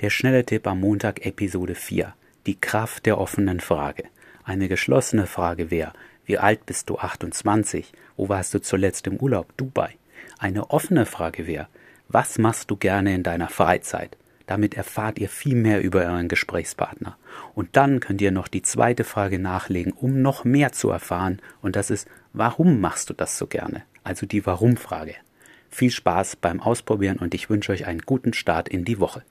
Der schnelle Tipp am Montag Episode 4. Die Kraft der offenen Frage. Eine geschlossene Frage wäre, wie alt bist du 28? Wo warst du zuletzt im Urlaub? Dubai. Eine offene Frage wäre, was machst du gerne in deiner Freizeit? Damit erfahrt ihr viel mehr über euren Gesprächspartner. Und dann könnt ihr noch die zweite Frage nachlegen, um noch mehr zu erfahren. Und das ist, warum machst du das so gerne? Also die Warum-Frage. Viel Spaß beim Ausprobieren und ich wünsche euch einen guten Start in die Woche.